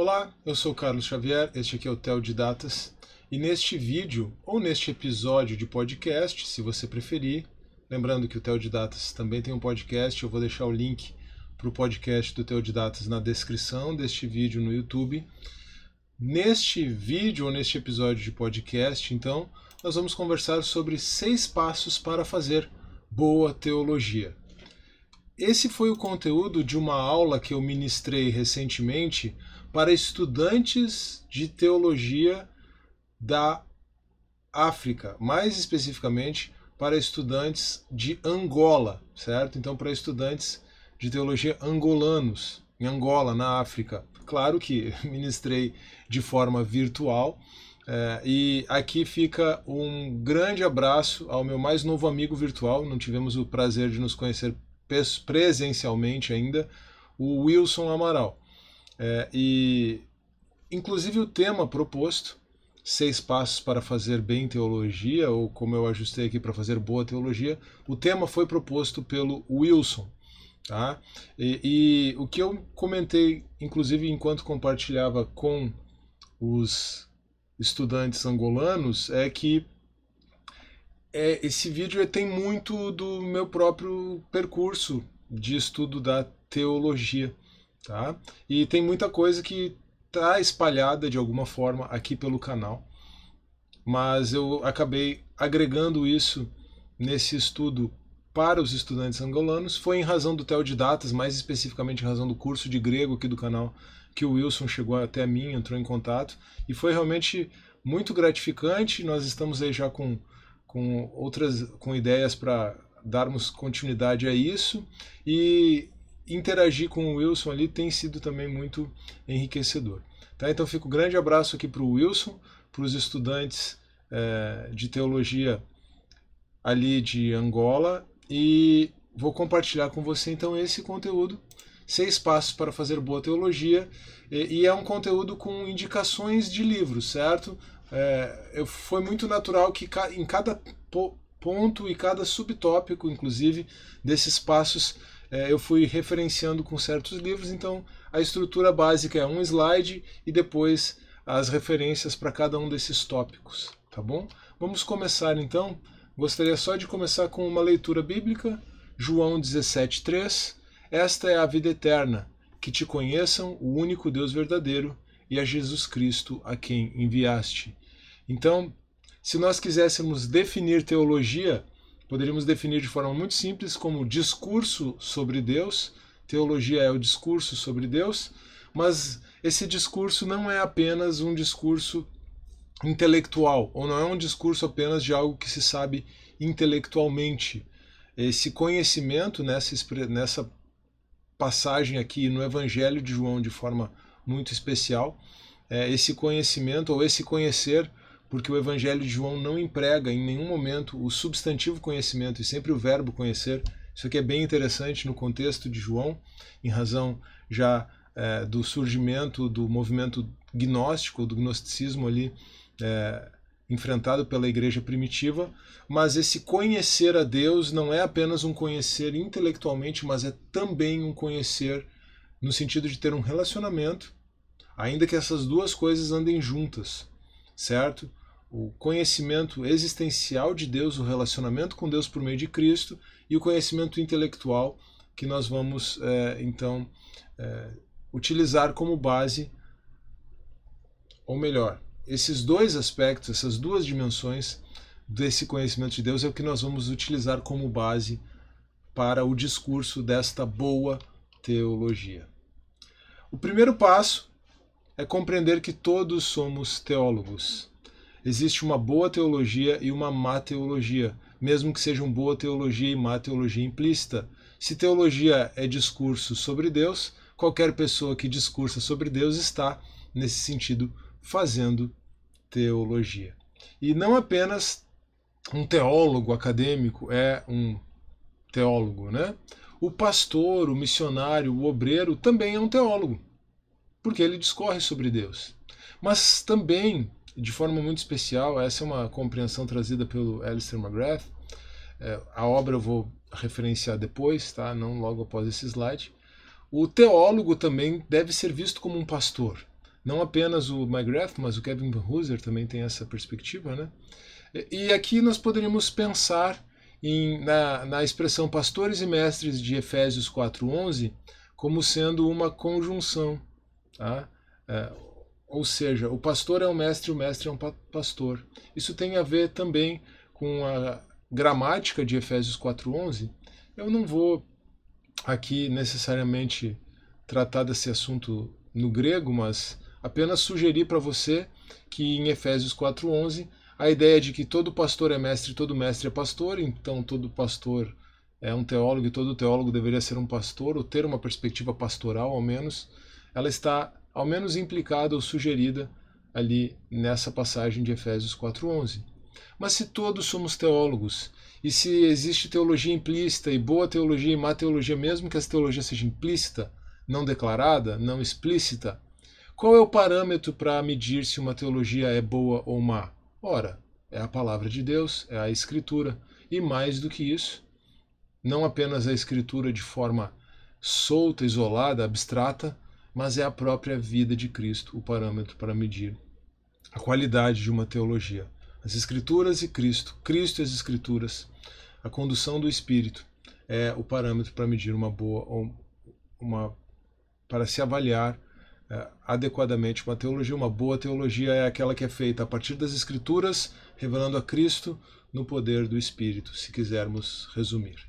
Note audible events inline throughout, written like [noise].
Olá, eu sou Carlos Xavier, este aqui é o Tel de Datas, e neste vídeo, ou neste episódio de podcast, se você preferir, lembrando que o Tel de Datas também tem um podcast, eu vou deixar o link para o podcast do Tel de Datas na descrição deste vídeo no YouTube. Neste vídeo, ou neste episódio de podcast, então, nós vamos conversar sobre seis passos para fazer boa teologia. Esse foi o conteúdo de uma aula que eu ministrei recentemente para estudantes de teologia da África, mais especificamente para estudantes de Angola, certo? Então, para estudantes de teologia angolanos, em Angola, na África. Claro que [laughs] ministrei de forma virtual. É, e aqui fica um grande abraço ao meu mais novo amigo virtual. Não tivemos o prazer de nos conhecer presencialmente ainda, o Wilson Amaral. É, e, inclusive, o tema proposto, Seis Passos para Fazer Bem Teologia, ou como eu ajustei aqui para fazer boa teologia, o tema foi proposto pelo Wilson. Tá? E, e o que eu comentei, inclusive, enquanto compartilhava com os estudantes angolanos, é que é, esse vídeo tem muito do meu próprio percurso de estudo da teologia tá? E tem muita coisa que está espalhada de alguma forma aqui pelo canal, mas eu acabei agregando isso nesse estudo para os estudantes angolanos. Foi em razão do Teodidatas, mais especificamente em razão do curso de grego aqui do canal, que o Wilson chegou até mim, entrou em contato, e foi realmente muito gratificante. Nós estamos aí já com, com outras com ideias para darmos continuidade a isso. E interagir com o Wilson ali tem sido também muito enriquecedor. Tá? Então fica um grande abraço aqui para o Wilson, para os estudantes é, de teologia ali de Angola e vou compartilhar com você então esse conteúdo, seis passos para fazer boa teologia e, e é um conteúdo com indicações de livros, certo? É, eu, foi muito natural que em cada ponto e cada subtópico, inclusive, desses passos é, eu fui referenciando com certos livros, então a estrutura básica é um slide e depois as referências para cada um desses tópicos, tá bom? Vamos começar então. Gostaria só de começar com uma leitura bíblica, João 17:3. Esta é a vida eterna, que te conheçam o único Deus verdadeiro e a Jesus Cristo a quem enviaste. Então, se nós quiséssemos definir teologia, poderíamos definir de forma muito simples como discurso sobre Deus. Teologia é o discurso sobre Deus, mas esse discurso não é apenas um discurso intelectual, ou não é um discurso apenas de algo que se sabe intelectualmente. Esse conhecimento nessa, nessa passagem aqui no Evangelho de João de forma muito especial, é, esse conhecimento ou esse conhecer porque o Evangelho de João não emprega em nenhum momento o substantivo conhecimento e sempre o verbo conhecer. Isso aqui é bem interessante no contexto de João, em razão já é, do surgimento do movimento gnóstico, do gnosticismo ali é, enfrentado pela igreja primitiva. Mas esse conhecer a Deus não é apenas um conhecer intelectualmente, mas é também um conhecer no sentido de ter um relacionamento, ainda que essas duas coisas andem juntas, certo? O conhecimento existencial de Deus, o relacionamento com Deus por meio de Cristo e o conhecimento intelectual que nós vamos é, então é, utilizar como base, ou melhor, esses dois aspectos, essas duas dimensões desse conhecimento de Deus é o que nós vamos utilizar como base para o discurso desta boa teologia. O primeiro passo é compreender que todos somos teólogos. Existe uma boa teologia e uma má teologia, mesmo que sejam boa teologia e má teologia implícita. Se teologia é discurso sobre Deus, qualquer pessoa que discursa sobre Deus está, nesse sentido, fazendo teologia. E não apenas um teólogo acadêmico é um teólogo, né? O pastor, o missionário, o obreiro também é um teólogo, porque ele discorre sobre Deus. Mas também de forma muito especial, essa é uma compreensão trazida pelo Alistair McGrath. É, a obra eu vou referenciar depois, tá? não logo após esse slide. O teólogo também deve ser visto como um pastor. Não apenas o McGrath, mas o Kevin Hooser também tem essa perspectiva, né? E aqui nós poderíamos pensar em, na, na expressão pastores e mestres de Efésios 4.11 como sendo uma conjunção. Tá? É, ou seja, o pastor é um mestre, o mestre é um pastor. Isso tem a ver também com a gramática de Efésios 4.11. Eu não vou aqui necessariamente tratar desse assunto no grego, mas apenas sugerir para você que em Efésios 4.11 a ideia de que todo pastor é mestre, todo mestre é pastor, então todo pastor é um teólogo e todo teólogo deveria ser um pastor, ou ter uma perspectiva pastoral ao menos, ela está ao menos implicada ou sugerida ali nessa passagem de Efésios 4:11. Mas se todos somos teólogos, e se existe teologia implícita e boa teologia e má teologia, mesmo que essa teologia seja implícita, não declarada, não explícita, qual é o parâmetro para medir se uma teologia é boa ou má? Ora, é a palavra de Deus, é a Escritura. E mais do que isso, não apenas a Escritura de forma solta, isolada, abstrata, mas é a própria vida de Cristo o parâmetro para medir a qualidade de uma teologia. As Escrituras e Cristo, Cristo e as Escrituras, a condução do Espírito é o parâmetro para medir uma boa uma para se avaliar é, adequadamente uma teologia. Uma boa teologia é aquela que é feita a partir das Escrituras, revelando a Cristo no poder do Espírito, se quisermos resumir.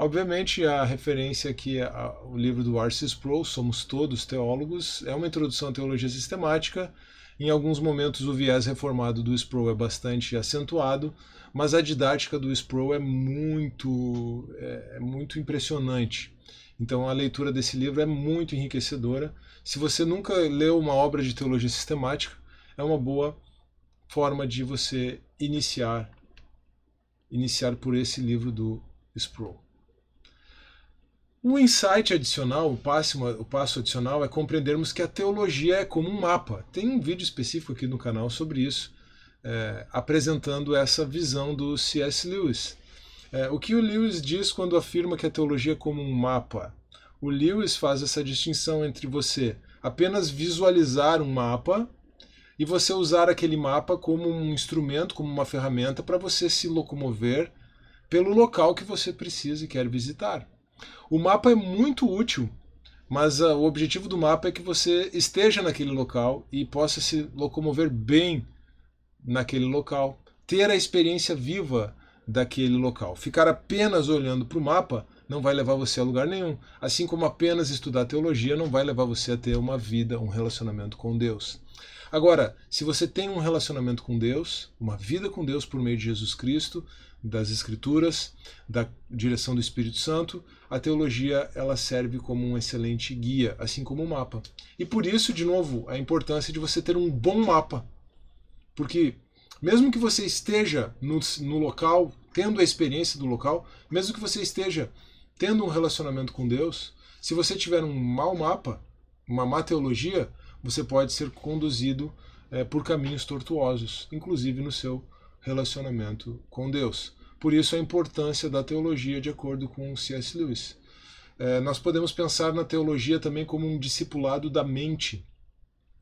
Obviamente, a referência aqui ao livro do R.C. Sproul, Somos Todos Teólogos, é uma introdução à teologia sistemática. Em alguns momentos, o viés reformado do Sproul é bastante acentuado, mas a didática do Sproul é muito, é, é muito impressionante. Então a leitura desse livro é muito enriquecedora. Se você nunca leu uma obra de teologia sistemática, é uma boa forma de você iniciar iniciar por esse livro do Sproul. O insight adicional, o passo, o passo adicional é compreendermos que a teologia é como um mapa. Tem um vídeo específico aqui no canal sobre isso, é, apresentando essa visão do C.S. Lewis. É, o que o Lewis diz quando afirma que a teologia é como um mapa? O Lewis faz essa distinção entre você apenas visualizar um mapa e você usar aquele mapa como um instrumento, como uma ferramenta para você se locomover pelo local que você precisa e quer visitar. O mapa é muito útil, mas uh, o objetivo do mapa é que você esteja naquele local e possa se locomover bem naquele local, ter a experiência viva daquele local. Ficar apenas olhando para o mapa não vai levar você a lugar nenhum. Assim como apenas estudar teologia não vai levar você a ter uma vida, um relacionamento com Deus. Agora, se você tem um relacionamento com Deus, uma vida com Deus por meio de Jesus Cristo, das Escrituras, da direção do Espírito Santo, a teologia ela serve como um excelente guia, assim como um mapa. E por isso, de novo, a importância de você ter um bom mapa. Porque mesmo que você esteja no, no local, tendo a experiência do local, mesmo que você esteja tendo um relacionamento com Deus, se você tiver um mau mapa, uma má teologia, você pode ser conduzido é, por caminhos tortuosos, inclusive no seu relacionamento com Deus. Por isso a importância da teologia, de acordo com C.S. Lewis. É, nós podemos pensar na teologia também como um discipulado da mente.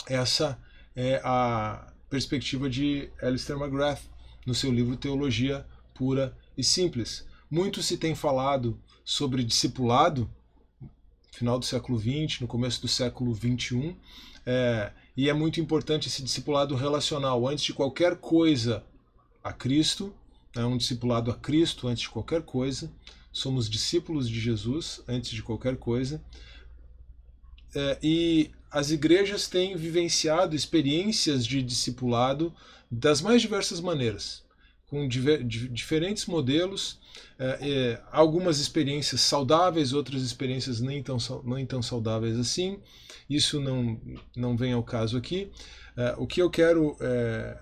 Essa é a perspectiva de Alistair McGrath no seu livro Teologia Pura e Simples. Muito se tem falado sobre discipulado, final do século XX, no começo do século XXI, é, e é muito importante esse discipulado relacional. Antes de qualquer coisa a Cristo, é um discipulado a Cristo antes de qualquer coisa. Somos discípulos de Jesus antes de qualquer coisa. É, e as igrejas têm vivenciado experiências de discipulado das mais diversas maneiras, com diver, diferentes modelos, é, é, algumas experiências saudáveis, outras experiências nem tão, nem tão saudáveis assim. Isso não, não vem ao caso aqui. É, o que eu quero é,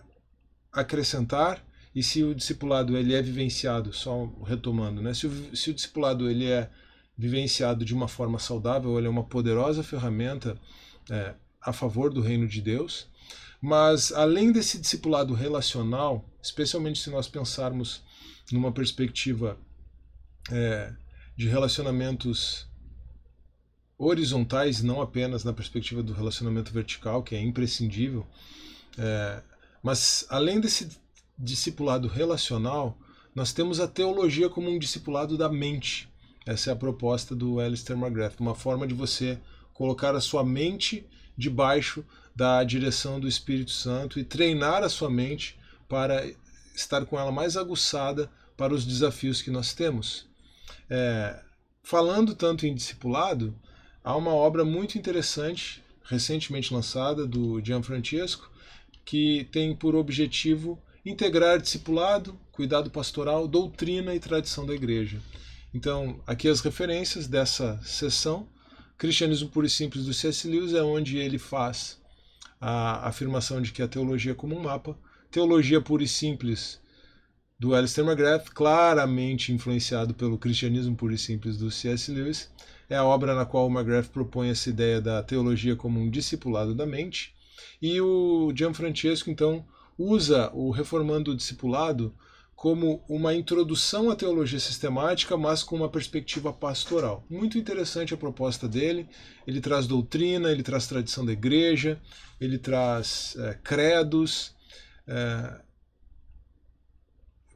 acrescentar e se o discipulado ele é vivenciado, só retomando, né? se, o, se o discipulado ele é vivenciado de uma forma saudável, ele é uma poderosa ferramenta é, a favor do reino de Deus. Mas além desse discipulado relacional, especialmente se nós pensarmos numa perspectiva é, de relacionamentos horizontais, não apenas na perspectiva do relacionamento vertical, que é imprescindível, é, mas além desse discipulado relacional, nós temos a teologia como um discipulado da mente. Essa é a proposta do Alistair McGrath, uma forma de você colocar a sua mente debaixo da direção do Espírito Santo e treinar a sua mente para estar com ela mais aguçada para os desafios que nós temos. É, falando tanto em discipulado, há uma obra muito interessante, recentemente lançada, do Gianfrancesco, que tem por objetivo integrar discipulado, cuidado pastoral, doutrina e tradição da igreja. Então, aqui as referências dessa sessão. Cristianismo Puro e Simples do C.S. Lewis é onde ele faz a afirmação de que a teologia é como um mapa. Teologia Pura e Simples do Alistair McGrath, claramente influenciado pelo Cristianismo Puro e Simples do C.S. Lewis. É a obra na qual o McGrath propõe essa ideia da teologia como um discipulado da mente. E o Gianfrancesco, então, usa o Reformando o Discipulado como uma introdução à teologia sistemática, mas com uma perspectiva pastoral. Muito interessante a proposta dele. Ele traz doutrina, ele traz tradição da igreja, ele traz é, credos, é,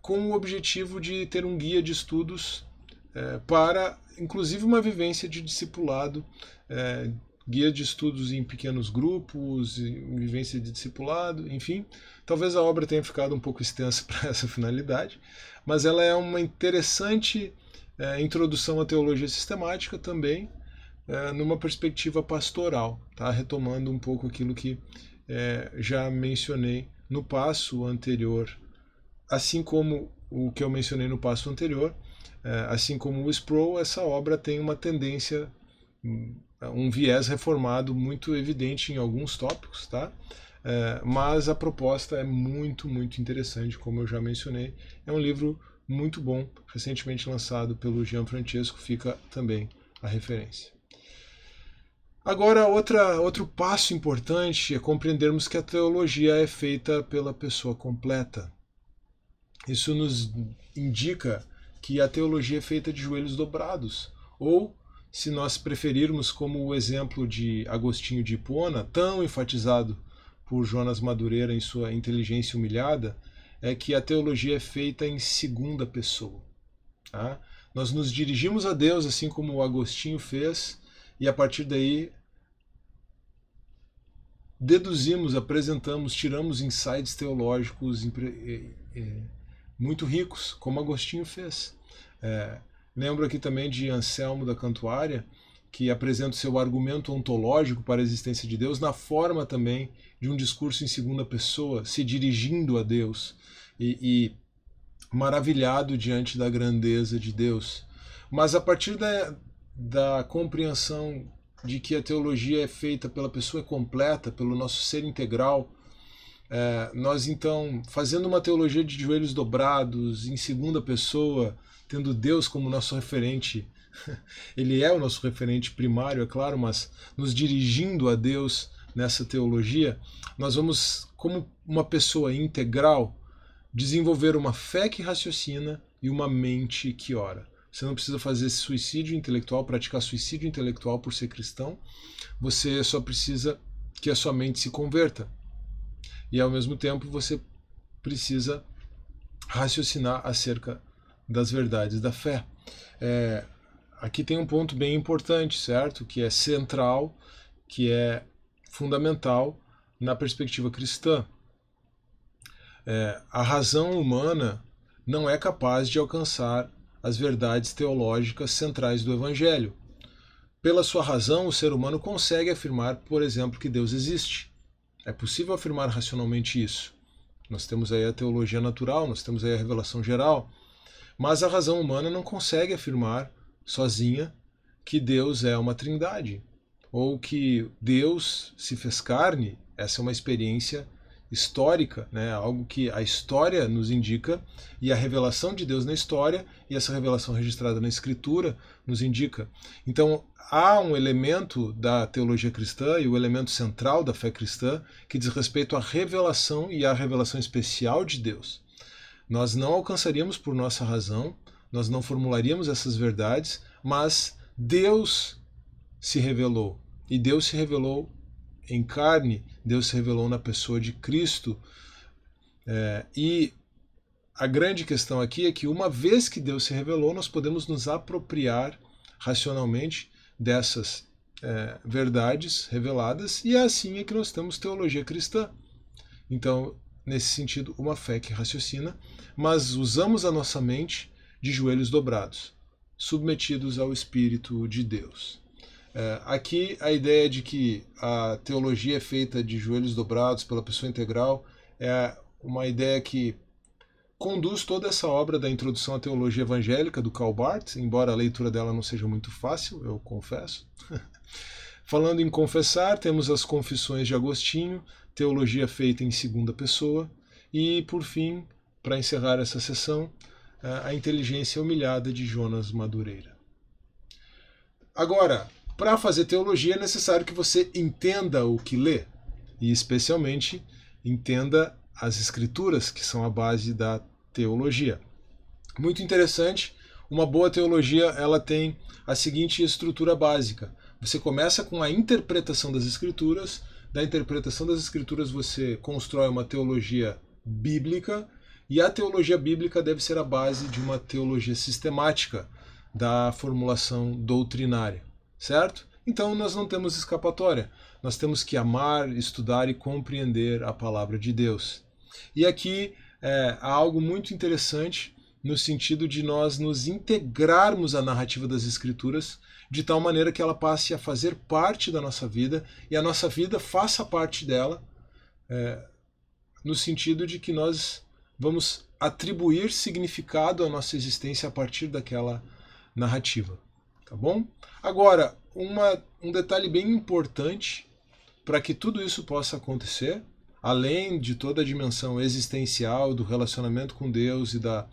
com o objetivo de ter um guia de estudos é, para, inclusive, uma vivência de discipulado guia de estudos em pequenos grupos, vivência de discipulado, enfim. Talvez a obra tenha ficado um pouco extensa [laughs] para essa finalidade, mas ela é uma interessante é, introdução à teologia sistemática também, é, numa perspectiva pastoral, tá? retomando um pouco aquilo que é, já mencionei no passo anterior, assim como o que eu mencionei no passo anterior, é, assim como o Sproul, essa obra tem uma tendência hum, um viés reformado muito evidente em alguns tópicos, tá? É, mas a proposta é muito, muito interessante, como eu já mencionei. É um livro muito bom, recentemente lançado pelo Jean Francesco, fica também a referência. Agora, outra, outro passo importante é compreendermos que a teologia é feita pela pessoa completa. Isso nos indica que a teologia é feita de joelhos dobrados, ou se nós preferirmos como o exemplo de Agostinho de Hipona, tão enfatizado por Jonas Madureira em sua Inteligência Humilhada, é que a teologia é feita em segunda pessoa. Tá? Nós nos dirigimos a Deus assim como Agostinho fez, e a partir daí deduzimos, apresentamos, tiramos insights teológicos muito ricos, como Agostinho fez. É, Lembro aqui também de Anselmo da Cantuária, que apresenta o seu argumento ontológico para a existência de Deus na forma também de um discurso em segunda pessoa, se dirigindo a Deus e, e maravilhado diante da grandeza de Deus. Mas a partir da, da compreensão de que a teologia é feita pela pessoa completa, pelo nosso ser integral, é, nós então, fazendo uma teologia de joelhos dobrados, em segunda pessoa, tendo Deus como nosso referente. [laughs] Ele é o nosso referente primário, é claro, mas nos dirigindo a Deus nessa teologia, nós vamos, como uma pessoa integral, desenvolver uma fé que raciocina e uma mente que ora. Você não precisa fazer suicídio intelectual, praticar suicídio intelectual por ser cristão. Você só precisa que a sua mente se converta. E ao mesmo tempo você precisa raciocinar acerca das verdades da fé. É, aqui tem um ponto bem importante, certo? Que é central, que é fundamental na perspectiva cristã. É, a razão humana não é capaz de alcançar as verdades teológicas centrais do Evangelho. Pela sua razão, o ser humano consegue afirmar, por exemplo, que Deus existe. É possível afirmar racionalmente isso. Nós temos aí a teologia natural, nós temos aí a revelação geral, mas a razão humana não consegue afirmar sozinha que Deus é uma trindade, ou que Deus se fez carne. Essa é uma experiência histórica, né? algo que a história nos indica, e a revelação de Deus na história, e essa revelação registrada na Escritura, nos indica. Então, há um elemento da teologia cristã, e o elemento central da fé cristã, que diz respeito à revelação e à revelação especial de Deus. Nós não alcançaríamos por nossa razão, nós não formularíamos essas verdades, mas Deus se revelou. E Deus se revelou em carne, Deus se revelou na pessoa de Cristo. É, e a grande questão aqui é que, uma vez que Deus se revelou, nós podemos nos apropriar racionalmente dessas é, verdades reveladas, e é assim é que nós temos teologia cristã. Então, nesse sentido, uma fé que raciocina, mas usamos a nossa mente de joelhos dobrados, submetidos ao Espírito de Deus. É, aqui a ideia de que a teologia é feita de joelhos dobrados pela pessoa integral é uma ideia que conduz toda essa obra da introdução à teologia evangélica do Karl Barth, embora a leitura dela não seja muito fácil, eu confesso. [laughs] Falando em confessar, temos as Confissões de Agostinho, teologia feita em segunda pessoa, e, por fim, para encerrar essa sessão, a inteligência humilhada de Jonas Madureira. Agora, para fazer teologia é necessário que você entenda o que lê, e especialmente entenda as escrituras, que são a base da teologia. Muito interessante, uma boa teologia ela tem a seguinte estrutura básica. Você começa com a interpretação das escrituras, da interpretação das escrituras você constrói uma teologia bíblica, e a teologia bíblica deve ser a base de uma teologia sistemática da formulação doutrinária certo? Então nós não temos escapatória. Nós temos que amar, estudar e compreender a palavra de Deus. E aqui é, há algo muito interessante no sentido de nós nos integrarmos à narrativa das Escrituras de tal maneira que ela passe a fazer parte da nossa vida e a nossa vida faça parte dela, é, no sentido de que nós vamos atribuir significado à nossa existência a partir daquela narrativa. Tá bom? Agora, uma, um detalhe bem importante para que tudo isso possa acontecer, além de toda a dimensão existencial do relacionamento com Deus e da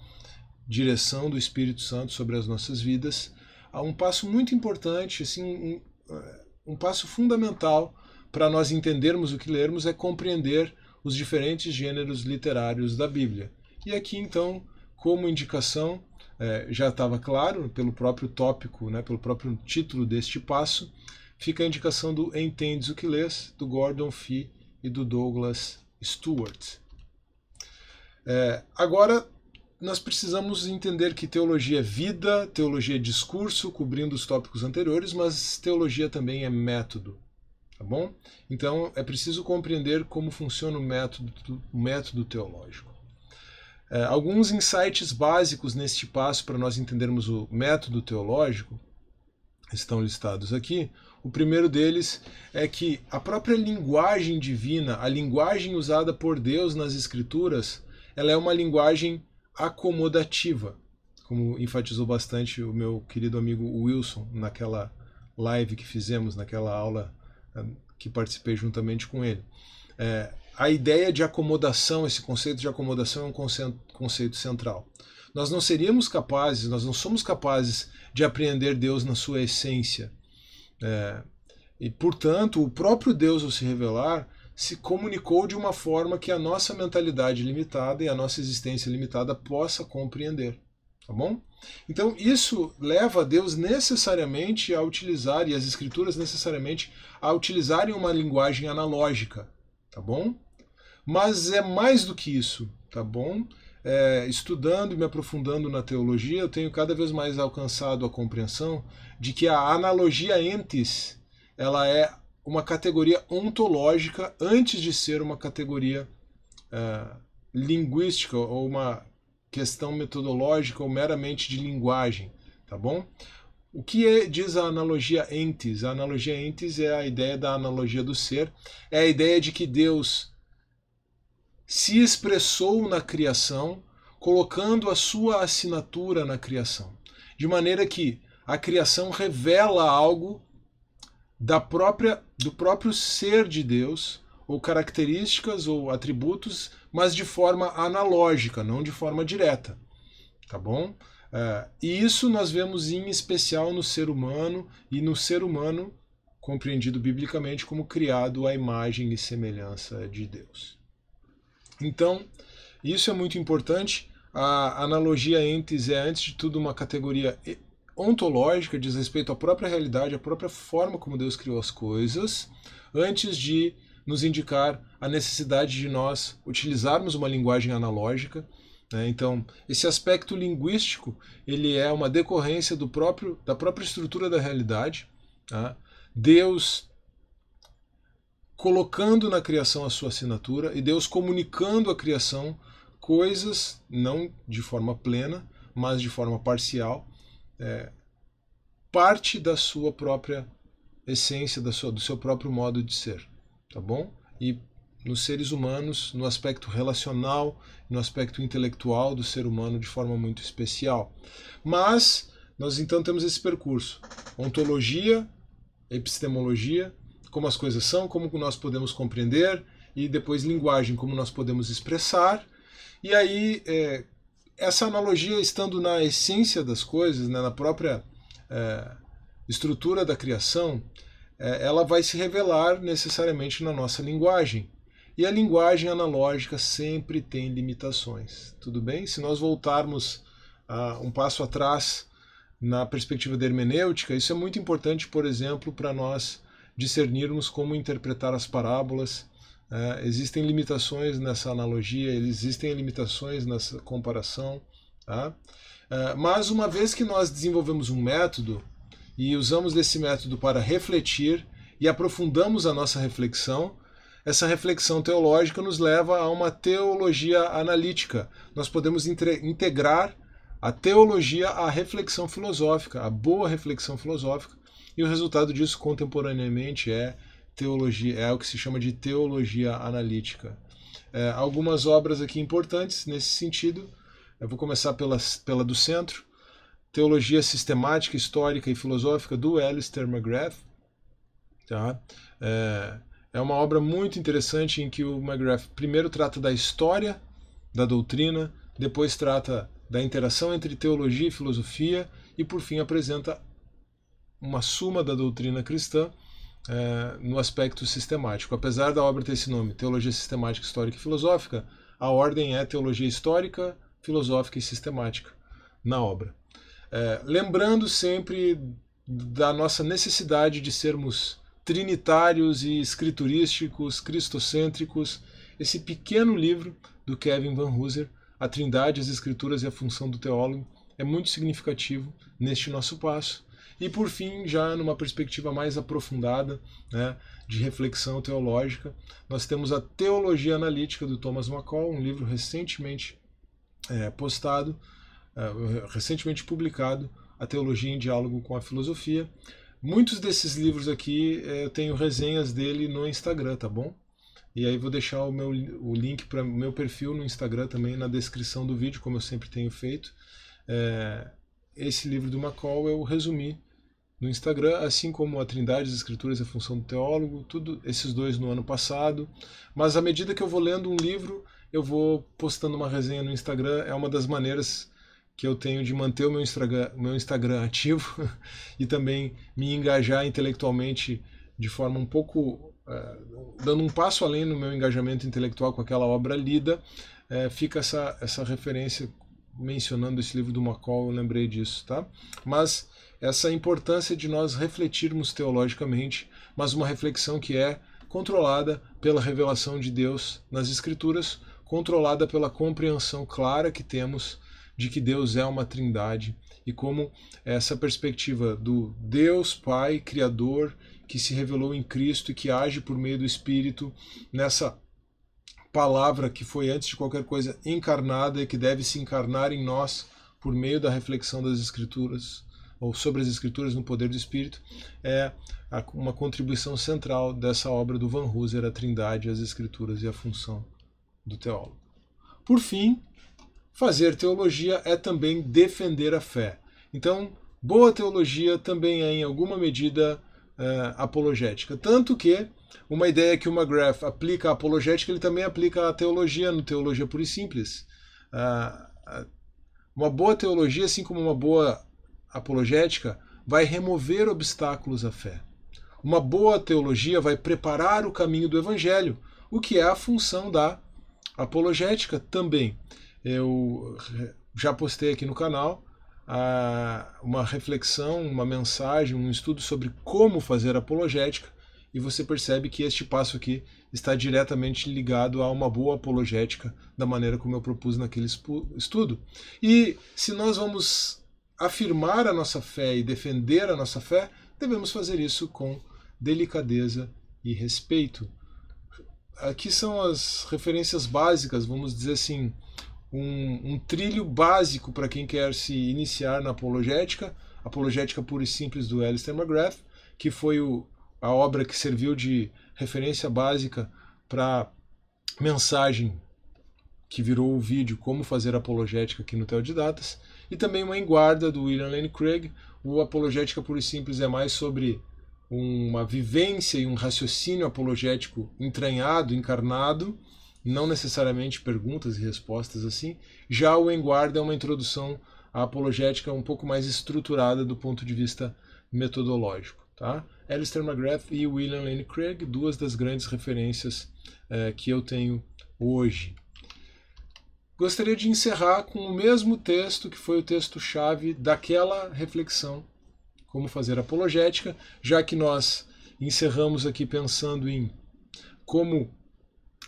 direção do Espírito Santo sobre as nossas vidas, há um passo muito importante, assim, um, eh, um passo fundamental para nós entendermos o que lermos é compreender os diferentes gêneros literários da Bíblia. E aqui, então, como indicação, é, já estava claro pelo próprio tópico, né, pelo próprio título deste passo, fica a indicação do Entendes o que lês, do Gordon Fee e do Douglas Stewart. É, agora, nós precisamos entender que teologia é vida, teologia é discurso, cobrindo os tópicos anteriores, mas teologia também é método. Tá bom? Então é preciso compreender como funciona o método, o método teológico. É, alguns insights básicos neste passo para nós entendermos o método teológico estão listados aqui. O primeiro deles é que a própria linguagem divina, a linguagem usada por Deus nas Escrituras, ela é uma linguagem acomodativa, como enfatizou bastante o meu querido amigo Wilson naquela live que fizemos, naquela aula é, que participei juntamente com ele. É, a ideia de acomodação, esse conceito de acomodação é um conceito, conceito central. Nós não seríamos capazes, nós não somos capazes de apreender Deus na sua essência. É, e, portanto, o próprio Deus, ao se revelar, se comunicou de uma forma que a nossa mentalidade limitada e a nossa existência limitada possa compreender. Tá bom? Então, isso leva a Deus necessariamente a utilizar, e as Escrituras necessariamente, a utilizarem uma linguagem analógica. Tá bom? Mas é mais do que isso, tá bom? É, estudando e me aprofundando na teologia, eu tenho cada vez mais alcançado a compreensão de que a analogia entes ela é uma categoria ontológica antes de ser uma categoria é, linguística ou uma questão metodológica ou meramente de linguagem, tá bom? O que é, diz a analogia entes? A analogia entes é a ideia da analogia do ser, é a ideia de que Deus se expressou na criação, colocando a sua assinatura na criação. De maneira que a criação revela algo da própria do próprio ser de Deus, ou características ou atributos, mas de forma analógica, não de forma direta. Tá bom? Uh, e isso nós vemos em especial no ser humano e no ser humano compreendido biblicamente como criado à imagem e semelhança de Deus. Então, isso é muito importante. A analogia entes é, antes de tudo, uma categoria ontológica, diz respeito à própria realidade, à própria forma como Deus criou as coisas, antes de nos indicar a necessidade de nós utilizarmos uma linguagem analógica. Né? Então, esse aspecto linguístico ele é uma decorrência do próprio, da própria estrutura da realidade. Tá? Deus colocando na criação a sua assinatura e Deus comunicando à criação coisas, não de forma plena, mas de forma parcial, é, parte da sua própria essência, da sua, do seu próprio modo de ser, tá bom? E nos seres humanos, no aspecto relacional, no aspecto intelectual do ser humano de forma muito especial. Mas nós então temos esse percurso: ontologia, epistemologia, como as coisas são, como nós podemos compreender, e depois linguagem, como nós podemos expressar. E aí, é, essa analogia estando na essência das coisas, né, na própria é, estrutura da criação, é, ela vai se revelar necessariamente na nossa linguagem. E a linguagem analógica sempre tem limitações. Tudo bem? Se nós voltarmos uh, um passo atrás na perspectiva da hermenêutica, isso é muito importante, por exemplo, para nós discernirmos como interpretar as parábolas. Uh, existem limitações nessa analogia, existem limitações nessa comparação. Tá? Uh, mas uma vez que nós desenvolvemos um método e usamos desse método para refletir e aprofundamos a nossa reflexão, essa reflexão teológica nos leva a uma teologia analítica. Nós podemos integrar a teologia à reflexão filosófica, a boa reflexão filosófica, e o resultado disso contemporaneamente é teologia, é o que se chama de teologia analítica. É, algumas obras aqui importantes nesse sentido. Eu vou começar pela, pela do centro, Teologia Sistemática, Histórica e Filosófica do Alistair McGrath. Tá? É, é uma obra muito interessante em que o McGrath primeiro trata da história da doutrina, depois trata da interação entre teologia e filosofia e, por fim, apresenta uma suma da doutrina cristã é, no aspecto sistemático. Apesar da obra ter esse nome, Teologia Sistemática, Histórica e Filosófica, a ordem é Teologia Histórica, Filosófica e Sistemática na obra. É, lembrando sempre da nossa necessidade de sermos trinitários e escriturísticos, cristocêntricos, esse pequeno livro do Kevin Van Hooser, A Trindade, as Escrituras e a Função do Teólogo, é muito significativo neste nosso passo. E por fim, já numa perspectiva mais aprofundada, né, de reflexão teológica, nós temos a Teologia Analítica do Thomas McCall, um livro recentemente é, postado, é, recentemente publicado, A Teologia em Diálogo com a Filosofia, Muitos desses livros aqui eh, eu tenho resenhas dele no Instagram, tá bom? E aí vou deixar o, meu, o link para o meu perfil no Instagram também na descrição do vídeo, como eu sempre tenho feito. É, esse livro do McCall eu resumi no Instagram, assim como a Trindade, as Escrituras e a Função do Teólogo, tudo esses dois no ano passado. Mas à medida que eu vou lendo um livro, eu vou postando uma resenha no Instagram. É uma das maneiras que eu tenho de manter o meu Instagram, meu Instagram ativo [laughs] e também me engajar intelectualmente de forma um pouco. Uh, dando um passo além no meu engajamento intelectual com aquela obra lida, uh, fica essa, essa referência mencionando esse livro do McCall, eu lembrei disso, tá? Mas essa importância de nós refletirmos teologicamente, mas uma reflexão que é controlada pela revelação de Deus nas Escrituras, controlada pela compreensão clara que temos de que Deus é uma trindade e como essa perspectiva do Deus Pai, Criador, que se revelou em Cristo e que age por meio do Espírito nessa palavra que foi antes de qualquer coisa encarnada e que deve se encarnar em nós por meio da reflexão das Escrituras ou sobre as Escrituras no poder do Espírito, é uma contribuição central dessa obra do Van Hooser, a Trindade, as Escrituras e a função do teólogo. Por fim, Fazer teologia é também defender a fé. Então, boa teologia também é, em alguma medida, uh, apologética. Tanto que uma ideia que o McGrath aplica à apologética, ele também aplica à teologia, no Teologia Pura e Simples. Uh, uma boa teologia, assim como uma boa apologética, vai remover obstáculos à fé. Uma boa teologia vai preparar o caminho do evangelho, o que é a função da apologética também. Eu já postei aqui no canal a, uma reflexão, uma mensagem, um estudo sobre como fazer apologética, e você percebe que este passo aqui está diretamente ligado a uma boa apologética, da maneira como eu propus naquele estudo. E se nós vamos afirmar a nossa fé e defender a nossa fé, devemos fazer isso com delicadeza e respeito. Aqui são as referências básicas, vamos dizer assim, um, um trilho básico para quem quer se iniciar na apologética, apologética pura e simples do Alistair McGrath, que foi o, a obra que serviu de referência básica para mensagem que virou o vídeo Como Fazer Apologética aqui no Teodidatas, e também uma enguarda do William Lane Craig. O Apologética Pura e Simples é mais sobre uma vivência e um raciocínio apologético entranhado, encarnado, não necessariamente perguntas e respostas assim. Já o Enguarda é uma introdução à apologética um pouco mais estruturada do ponto de vista metodológico. Tá? Alistair McGrath e William Lane Craig, duas das grandes referências eh, que eu tenho hoje. Gostaria de encerrar com o mesmo texto que foi o texto-chave daquela reflexão, como fazer apologética, já que nós encerramos aqui pensando em como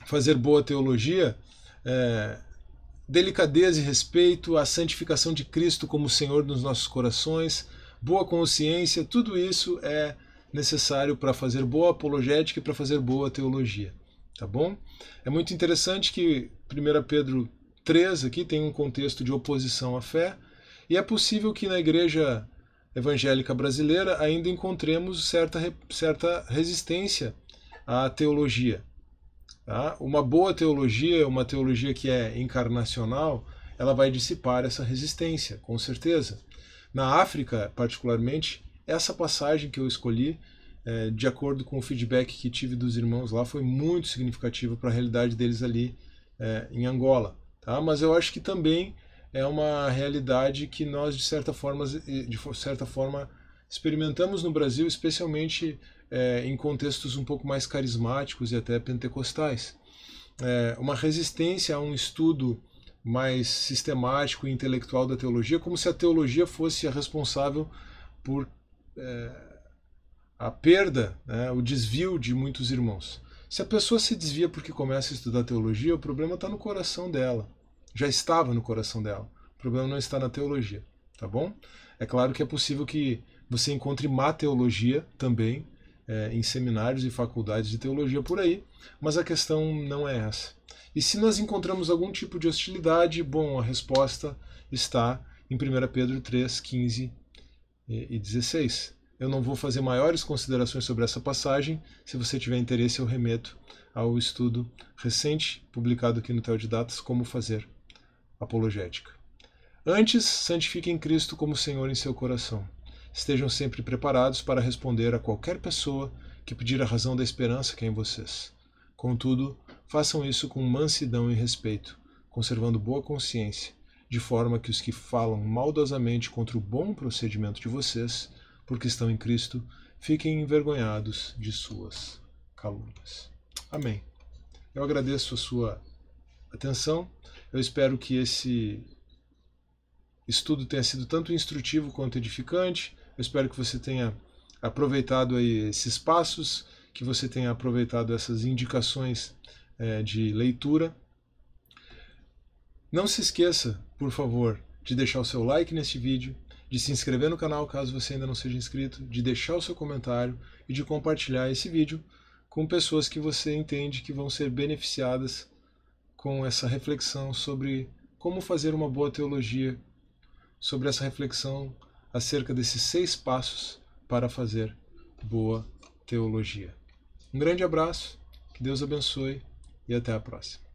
fazer boa teologia, é, delicadeza e respeito, a santificação de Cristo como Senhor nos nossos corações, boa consciência, tudo isso é necessário para fazer boa apologética e para fazer boa teologia. Tá bom? É muito interessante que 1 Pedro 3 aqui tem um contexto de oposição à fé, e é possível que na igreja evangélica brasileira ainda encontremos certa, certa resistência à teologia. Tá? Uma boa teologia, uma teologia que é encarnacional, ela vai dissipar essa resistência, com certeza. Na África, particularmente, essa passagem que eu escolhi, é, de acordo com o feedback que tive dos irmãos lá, foi muito significativa para a realidade deles ali é, em Angola. Tá? Mas eu acho que também é uma realidade que nós, de certa forma, de certa forma experimentamos no Brasil, especialmente é, em contextos um pouco mais carismáticos e até pentecostais. É, uma resistência a um estudo mais sistemático e intelectual da teologia, como se a teologia fosse a responsável por é, a perda, né, o desvio de muitos irmãos. Se a pessoa se desvia porque começa a estudar teologia, o problema está no coração dela. Já estava no coração dela. O problema não está na teologia, tá bom? É claro que é possível que você encontre má teologia também, é, em seminários e faculdades de teologia por aí, mas a questão não é essa. E se nós encontramos algum tipo de hostilidade, bom, a resposta está em 1 Pedro 3, 15 e 16. Eu não vou fazer maiores considerações sobre essa passagem. Se você tiver interesse, eu remeto ao estudo recente publicado aqui no Teodidatas, Como Fazer Apologética. Antes, santifiquem Cristo como Senhor em seu coração. Estejam sempre preparados para responder a qualquer pessoa que pedir a razão da esperança que é em vocês. Contudo, façam isso com mansidão e respeito, conservando boa consciência, de forma que os que falam maldosamente contra o bom procedimento de vocês, porque estão em Cristo, fiquem envergonhados de suas calúnias. Amém. Eu agradeço a sua atenção. Eu espero que esse estudo tenha sido tanto instrutivo quanto edificante. Eu espero que você tenha aproveitado aí esses passos, que você tenha aproveitado essas indicações é, de leitura. Não se esqueça, por favor, de deixar o seu like neste vídeo, de se inscrever no canal caso você ainda não seja inscrito, de deixar o seu comentário e de compartilhar esse vídeo com pessoas que você entende que vão ser beneficiadas com essa reflexão sobre como fazer uma boa teologia, sobre essa reflexão acerca desses seis passos para fazer boa teologia. Um grande abraço, que Deus abençoe e até a próxima.